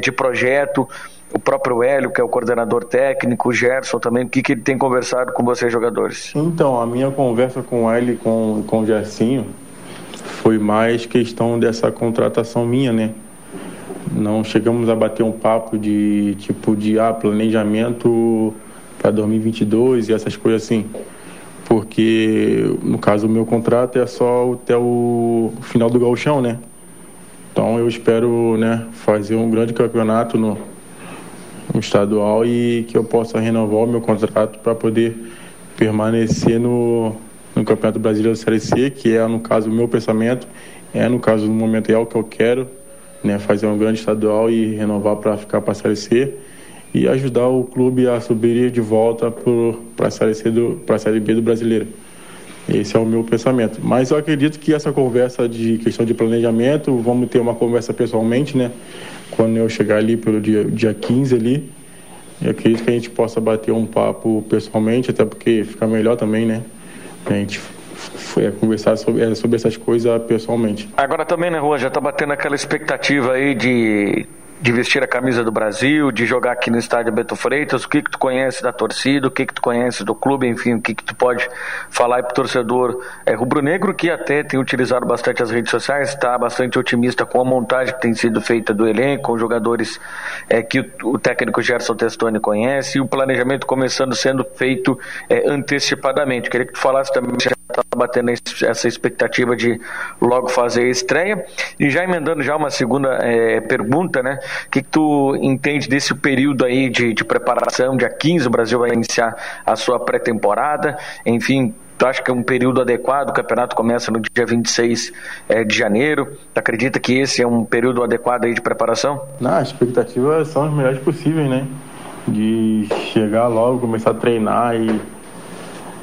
G: de projeto? O próprio Hélio, que é o coordenador técnico, o Gerson também, o que, que ele tem conversado com vocês, jogadores?
F: Então, a minha conversa com o Hélio e com, com o Gersinho foi mais questão dessa contratação minha, né? Não chegamos a bater um papo de tipo de ah, planejamento para 2022 e essas coisas assim. Porque no caso o meu contrato é só até o final do gauchão, né? Então eu espero, né, fazer um grande campeonato no estadual e que eu possa renovar o meu contrato para poder permanecer no, no Campeonato Brasileiro Série C, que é, no caso, o meu pensamento, é, no caso, no momento, é o que eu quero, né, fazer um grande estadual e renovar para ficar para a Série C e ajudar o clube a subir de volta para a Série do, para a Série B do Brasileiro. Esse é o meu pensamento. Mas eu acredito que essa conversa de questão de planejamento, vamos ter uma conversa pessoalmente, né? Quando eu chegar ali pelo dia, dia 15 ali, eu acredito que a gente possa bater um papo pessoalmente, até porque fica melhor também, né? A gente foi a conversar sobre, é, sobre essas coisas pessoalmente.
G: Agora também, né, Rua, já tá batendo aquela expectativa aí de de vestir a camisa do Brasil, de jogar aqui no estádio Beto Freitas, o que que tu conhece da torcida, o que que tu conhece do clube, enfim, o que que tu pode falar aí pro torcedor é, rubro-negro, que até tem utilizado bastante as redes sociais, está bastante otimista com a montagem que tem sido feita do elenco, com jogadores é, que o, o, técnico Gerson Testoni conhece, e o planejamento começando sendo feito é, antecipadamente. Queria que tu falasse também está batendo essa expectativa de logo fazer a estreia, e já emendando já uma segunda é, pergunta, né, o que, que, tu entende desse período aí de, de preparação? Dia 15 o Brasil vai iniciar a sua pré-temporada. Enfim, Tu acha que é um período adequado? O campeonato começa no dia 26 é, de janeiro. Tu acredita que esse é um período adequado aí de preparação?
F: Não, as expectativas são as melhores possíveis, né? De chegar logo, começar a treinar e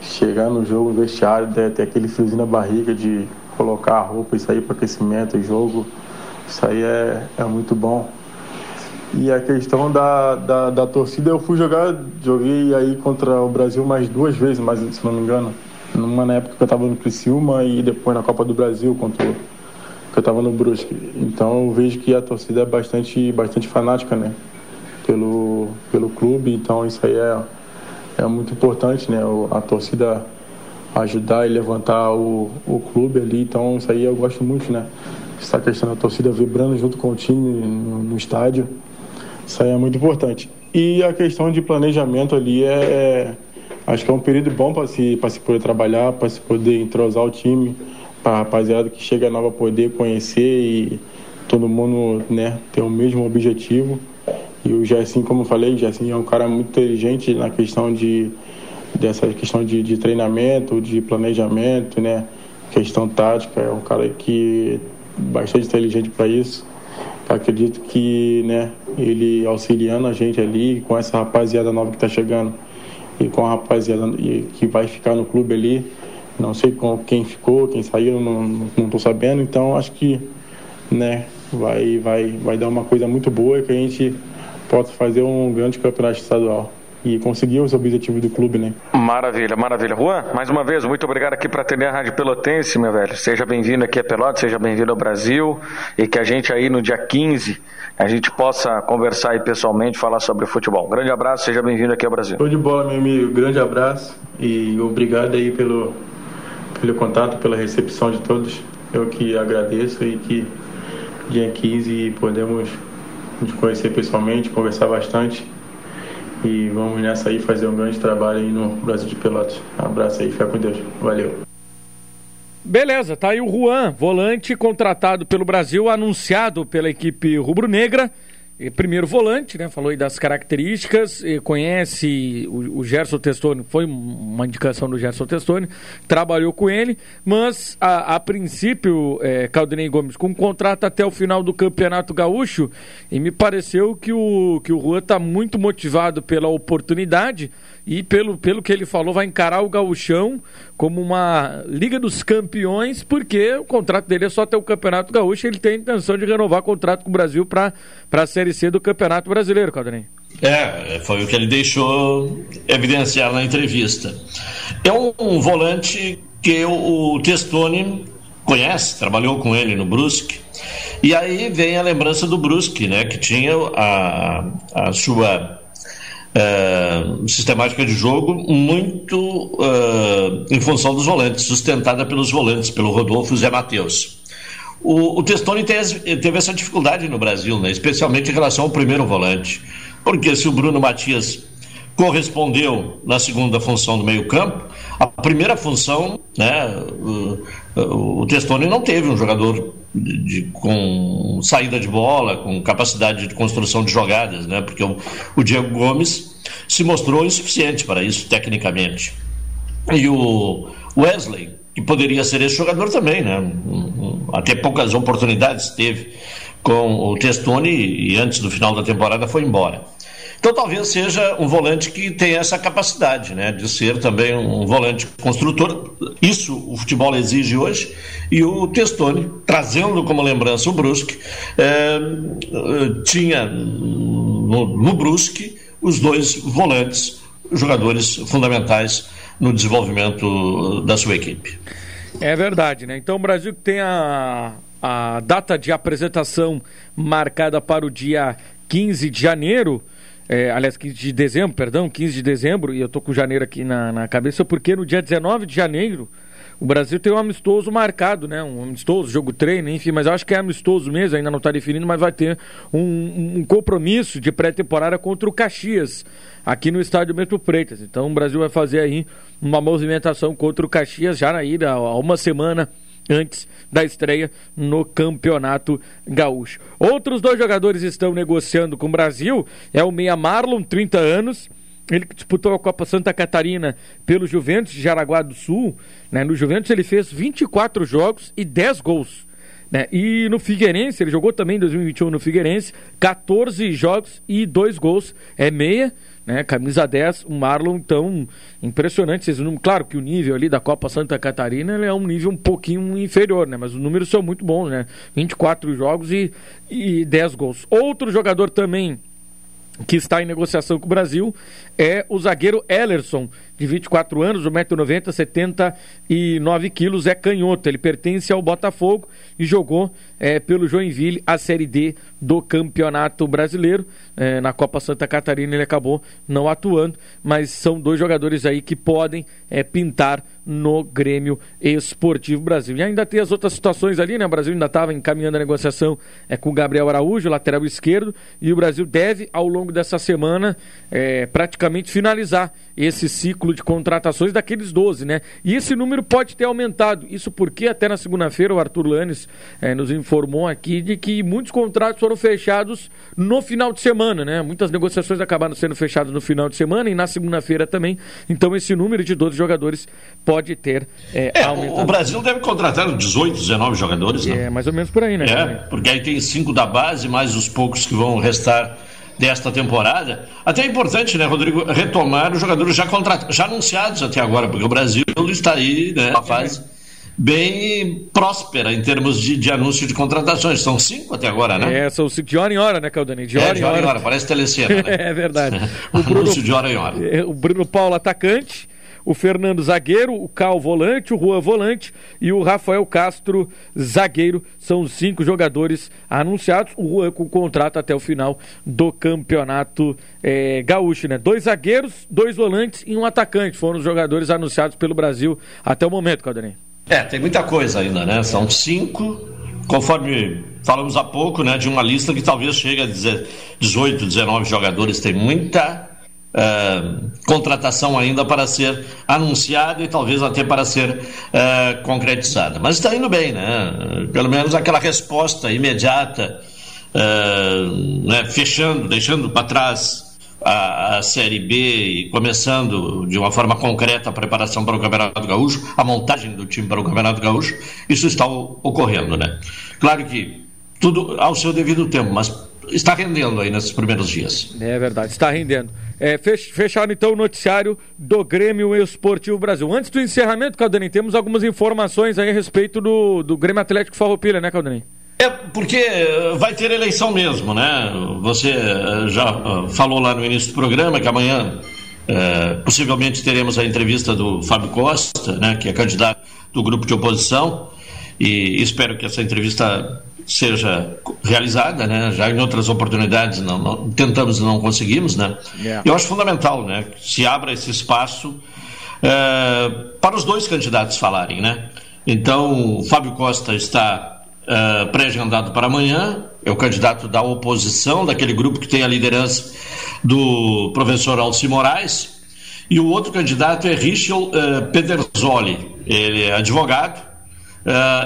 F: chegar no jogo, no vestiário, ter, aquele friozinho na barriga de colocar a roupa e sair para aquecimento, jogo. Isso aí é, é muito bom. E a questão da, da, da, torcida, eu fui jogar, joguei aí contra o Brasil mais duas vezes, mais, se não me engano. Numa na época que eu estava no Criciúma e depois na Copa do Brasil, contra que eu estava no Brusque. Então eu vejo que a torcida é bastante, bastante fanática, né? pelo, pelo clube, então isso aí é, é muito importante, né? A torcida ajudar e levantar o, o clube ali, então isso aí eu gosto muito, né? Essa questão da torcida vibrando junto com o time no, no estádio, isso aí é muito importante. E a questão de planejamento ali é, é acho que é um período bom para se, se poder trabalhar, para se poder entrosar o time, para a rapaziada que chega nova poder conhecer e todo mundo né, ter o mesmo objetivo. E o Gersin, como eu falei, o Gersin é um cara muito inteligente na questão de dessa questão de, de treinamento, de planejamento, né? Questão tática, é um cara que é bastante inteligente para isso. Acredito que, né, ele auxiliando a gente ali com essa rapaziada nova que está chegando e com a rapaziada que vai ficar no clube ali, não sei com quem ficou, quem saiu, não estou sabendo, então acho que, né, vai, vai, vai dar uma coisa muito boa que a gente possa fazer um grande campeonato estadual e conseguir os objetivos do clube, né?
B: Maravilha, maravilha. Juan, mais uma vez, muito obrigado aqui para atender a Rádio Pelotense, meu velho. Seja bem-vindo aqui a Pelotas, seja bem-vindo ao Brasil e que a gente aí no dia 15 a gente possa conversar aí pessoalmente, falar sobre futebol. Um grande abraço, seja bem-vindo aqui ao Brasil.
F: Show de bola, meu amigo. Grande abraço e obrigado aí pelo, pelo contato, pela recepção de todos. Eu que agradeço e que dia 15 podemos nos conhecer pessoalmente, conversar bastante e vamos nessa aí fazer um grande trabalho aí no Brasil de Pelotas. Um abraço aí, fica com Deus. Valeu.
B: Beleza, tá aí o Juan, volante contratado pelo Brasil, anunciado pela equipe rubro-negra primeiro volante, né? Falou aí das características, conhece o, Gerson Testoni, foi uma indicação do Gerson Testoni, trabalhou com ele, mas a, a princípio, é, Caldenei Gomes, com um contrato até o final do Campeonato Gaúcho, e me pareceu que o, que o Juan está muito motivado pela oportunidade e pelo, pelo que ele falou, vai encarar o Gaúchão como uma Liga dos Campeões, porque o contrato dele é só até o Campeonato Gaúcho, ele tem a intenção de renovar o contrato com o Brasil para a Série C do Campeonato Brasileiro, Caldanei.
D: É, foi o que ele deixou evidenciar na entrevista. É um, um volante que o, o Testoni conhece, trabalhou com ele no Brusque. E aí vem a lembrança do Brusque, né, que tinha a, a sua uh, sistemática de jogo muito uh, em função dos volantes, sustentada pelos volantes, pelo Rodolfo e Zé Matheus. O, o Testoni teve, teve essa dificuldade no Brasil, né, especialmente em relação ao primeiro volante, porque se o Bruno Matias correspondeu na segunda função do meio-campo. A primeira função, né, o, o Testoni não teve um jogador de, com saída de bola, com capacidade de construção de jogadas, né, porque o, o Diego Gomes se mostrou insuficiente para isso tecnicamente. E o Wesley, que poderia ser esse jogador também, né, até poucas oportunidades teve com o Testoni e antes do final da temporada foi embora. Então talvez seja um volante que tenha essa capacidade, né, de ser também um volante construtor. Isso o futebol exige hoje. E o Testoni, trazendo como lembrança o Brusque, é, tinha no, no Brusque os dois volantes, jogadores fundamentais no desenvolvimento da sua equipe.
B: É verdade, né? Então o Brasil tem a, a data de apresentação marcada para o dia 15 de janeiro é, aliás, 15 de dezembro, perdão, 15 de dezembro, e eu tô com janeiro aqui na, na cabeça, porque no dia 19 de janeiro o Brasil tem um amistoso marcado, né? Um amistoso, jogo treino, enfim, mas eu acho que é amistoso mesmo, ainda não está definido, mas vai ter um, um compromisso de pré-temporada contra o Caxias, aqui no estádio Metro Freitas. Então o Brasil vai fazer aí uma movimentação contra o Caxias já na ida, há uma semana antes da estreia no Campeonato Gaúcho. Outros dois jogadores estão negociando com o Brasil, é o Meia Marlon, 30 anos, ele disputou a Copa Santa Catarina pelo Juventus de Jaraguá do Sul. Né? No Juventus ele fez 24 jogos e 10 gols. Né? E no Figueirense, ele jogou também em 2021 no Figueirense, 14 jogos e 2 gols. É meia né? Camisa 10, o Marlon, então, impressionante. Esses números. Claro que o nível ali da Copa Santa Catarina é um nível um pouquinho inferior, né? Mas os números são muito bons, né? 24 jogos e, e 10 gols. Outro jogador também que está em negociação com o Brasil é o zagueiro Ellerson, de 24 anos, 1,90m, 79 quilos, é canhoto. Ele pertence ao Botafogo e jogou é, pelo Joinville a Série D do Campeonato Brasileiro. É, na Copa Santa Catarina ele acabou não atuando, mas são dois jogadores aí que podem é, pintar no Grêmio Esportivo Brasil. E ainda tem as outras situações ali, né? O Brasil ainda estava encaminhando a negociação é, com o Gabriel Araújo, lateral esquerdo, e o Brasil deve, ao longo dessa semana, é, praticamente finalizar esse ciclo de contratações daqueles 12, né? E esse número pode ter aumentado. Isso porque até na segunda-feira o Arthur Lanes é, nos informou aqui de que muitos contratos foram fechados no final de semana, né? Muitas negociações acabaram sendo fechadas no final de semana e na segunda-feira também. Então esse número de 12 jogadores pode ter
D: é, é, aumentado. O Brasil deve contratar 18, 19 jogadores, né?
B: É, mais ou menos por aí, né?
D: É, porque aí tem cinco da base, mais os poucos que vão restar desta temporada. Até é importante, né, Rodrigo, retomar os jogadores já já anunciados até agora, porque o Brasil está aí, né, uma fase bem próspera em termos de, de anúncio de contratações. São cinco até agora, né?
B: É, são cinco de hora em hora, né, Caldani?
D: De hora, é, de hora em hora. Parece telecena, né?
B: é verdade.
D: O Bruno, anúncio de hora em hora.
B: É, o Bruno Paulo, atacante o Fernando zagueiro, o Cal volante, o Juan volante e o Rafael Castro zagueiro. São os cinco jogadores anunciados. O Juan com contrato até o final do campeonato é, gaúcho, né? Dois zagueiros, dois volantes e um atacante foram os jogadores anunciados pelo Brasil até o momento, Caldanei.
D: É, tem muita coisa ainda, né? São cinco, conforme falamos há pouco, né? De uma lista que talvez chegue a 18, 19 jogadores. Tem muita uh, contratação ainda para ser anunciada e talvez até para ser uh, concretizada. Mas está indo bem, né? Pelo menos aquela resposta imediata, uh, né? fechando, deixando para trás a, a, Série B e começando de uma forma concreta a preparação para o Campeonato Gaúcho, a montagem do time para o Campeonato Gaúcho, isso está ocorrendo, né? Claro que tudo ao seu devido tempo, mas está rendendo aí nesses primeiros dias.
B: É verdade, está rendendo. É, fech, fecharam então o noticiário do Grêmio Esportivo Brasil. Antes do encerramento, Caldanin, temos algumas informações aí a respeito do, do Grêmio Atlético Farroupilha, né, Caldanin?
D: É porque vai ter eleição mesmo, né? Você eh, já eh, falou lá no início do programa que amanhã é, possivelmente teremos a entrevista do Fábio Costa, né, que é candidato do grupo de oposição, e espero que essa entrevista seja realizada, né? Já em outras oportunidades não, não tentamos e não conseguimos, né? Yeah. Eu acho fundamental, né? Que se abra esse espaço é, para os dois candidatos falarem, né? Então, o Fábio Costa está é, pré-agendado para amanhã, é o candidato da oposição, daquele grupo que tem a liderança do professor Alci Moraes, e o outro candidato é Richel é, Pedersoli, ele é advogado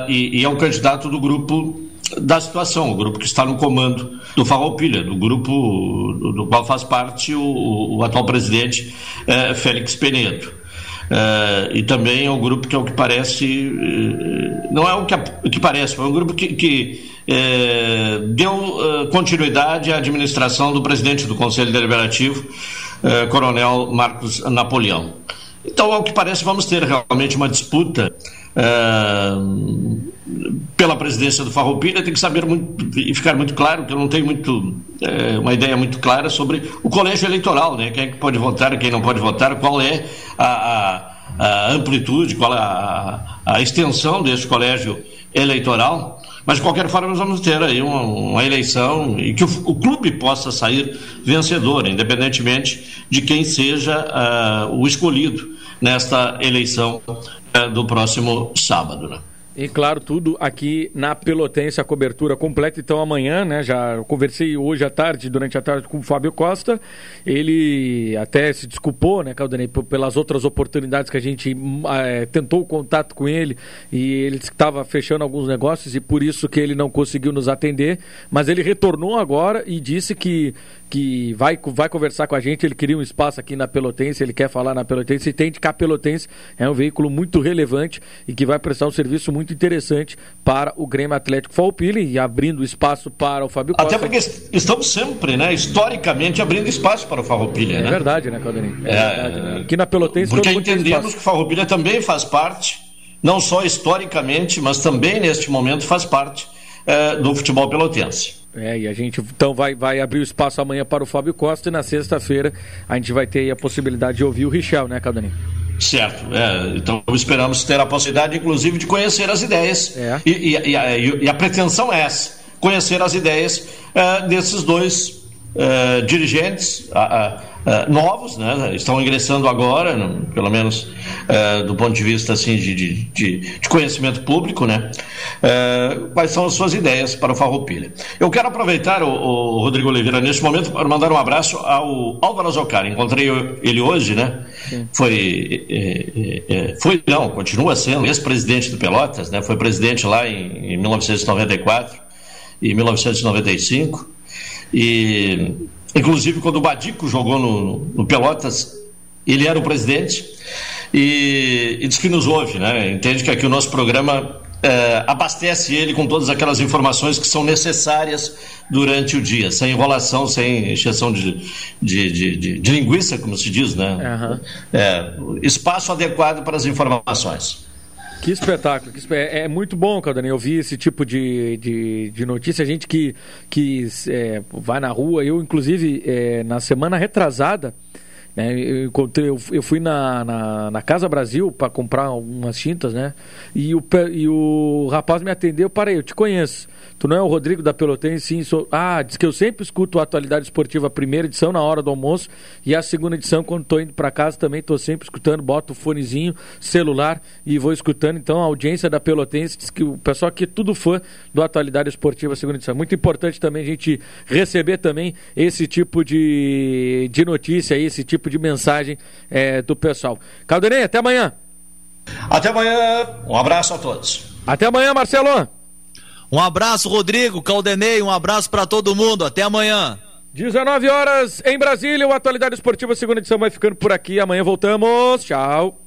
D: e, e é um candidato do grupo da situação, o grupo que está no comando do Farroupilha, do grupo do, qual faz parte o, o atual presidente eh, Félix Penedo. Eh, e também é o grupo que é o que parece, eh, não é o que, o que parece, foi um grupo que, que deu continuidade à administração do presidente do Conselho Deliberativo, Coronel Marcos Napoleão. Então, ao que parece, vamos ter realmente uma disputa pela presidência do Farroupilha tem que saber muito e ficar muito claro que eu não tenho muito é, uma ideia muito clara sobre o colégio eleitoral, né? Quem é que pode votar, quem não pode votar, qual é a, a, a amplitude, qual é a, a, extensão desse colégio eleitoral. Mas de qualquer forma nós vamos ter aí uma, uma eleição e que o, o, clube possa sair vencedor, independentemente de quem seja uh, o escolhido nesta eleição uh, do próximo sábado. Né?
B: E claro, tudo aqui na Pelotense, a cobertura completa. Então amanhã, né, já conversei hoje à tarde, durante a tarde, com o Fábio Costa. Ele até se desculpou, né, Caldanei, pelas outras oportunidades que a gente é, tentou o contato com ele e ele estava fechando alguns negócios e por isso que ele não conseguiu nos atender. Mas ele retornou agora e disse que que vai, vai conversar com a gente. Ele queria um espaço aqui na Pelotense, ele quer falar na Pelotense. E tem de cá Pelotense, é um veículo muito relevante e que vai prestar um serviço muito interessante para o Grêmio Atlético Falpilha e abrindo espaço para o Fábio
D: Costa. Até porque estamos sempre, né, historicamente, abrindo espaço para o Farroupilha.
B: É
D: né?
B: verdade, né, Caldarinho? É, é verdade, né? Aqui na Pelotense...
D: Porque entendemos que o Farroupilha também faz parte, não só historicamente, mas também neste momento faz parte é, do futebol pelotense.
B: É, e a gente então vai, vai abrir o espaço amanhã para o Fábio Costa e na sexta-feira a gente vai ter a possibilidade de ouvir o Richel, né, Caldaninho?
D: Certo. É, então esperamos ter a possibilidade, inclusive, de conhecer as ideias. É. E, e, e, a, e, a, pretensão é essa: conhecer as ideias é, desses dois é, dirigentes. Uh, novos, né? Estão ingressando agora, pelo menos uh, do ponto de vista assim de, de, de, conhecimento público, né? Uh, quais são as suas ideias para o Farroupilha? Eu quero aproveitar o, o, Rodrigo Oliveira neste momento para mandar um abraço ao Álvaro Zocar. Encontrei ele hoje, né? Foi, é, é, foi não, continua sendo ex-presidente do Pelotas, né? Foi presidente lá em, em 1994 e 1995 e Inclusive, quando o Badico jogou no, no Pelotas, ele era o presidente e, e diz que nos ouve, né? Entende que aqui o nosso programa é, abastece ele com todas aquelas informações que são necessárias durante o dia, sem enrolação, sem exceção de, de, de, de, de linguiça, como se diz, né? Uhum. É, espaço adequado para as informações.
B: Que espetáculo, que. É, é, muito bom, Caldaninho, ouvir esse tipo de, de, de notícia. A gente que, que é, vai na rua, eu, inclusive, é, na semana retrasada, né, eu, encontrei, eu, eu fui na, na, na, Casa Brasil para comprar algumas tintas, né? E o, e o rapaz me atendeu, parei, eu te conheço. Tu não é o Rodrigo da Pelotense? Sim, sou. Ah, diz que eu sempre escuto a Atualidade Esportiva, a primeira edição na hora do almoço e a segunda edição quando estou indo para casa também estou sempre escutando, boto o fonezinho, celular e vou escutando. Então a audiência da Pelotense diz que o pessoal aqui é tudo fã do Atualidade Esportiva, segunda edição. Muito importante também a gente receber também esse tipo de, de notícia, esse tipo de mensagem é, do pessoal. Caldenei, até amanhã.
D: Até amanhã, um abraço a todos.
B: Até amanhã, Marcelo.
C: Um abraço, Rodrigo, Caldenei, um abraço para todo mundo. Até amanhã.
B: 19 horas em Brasília, o Atualidade Esportiva, segunda edição vai ficando por aqui. Amanhã voltamos. Tchau.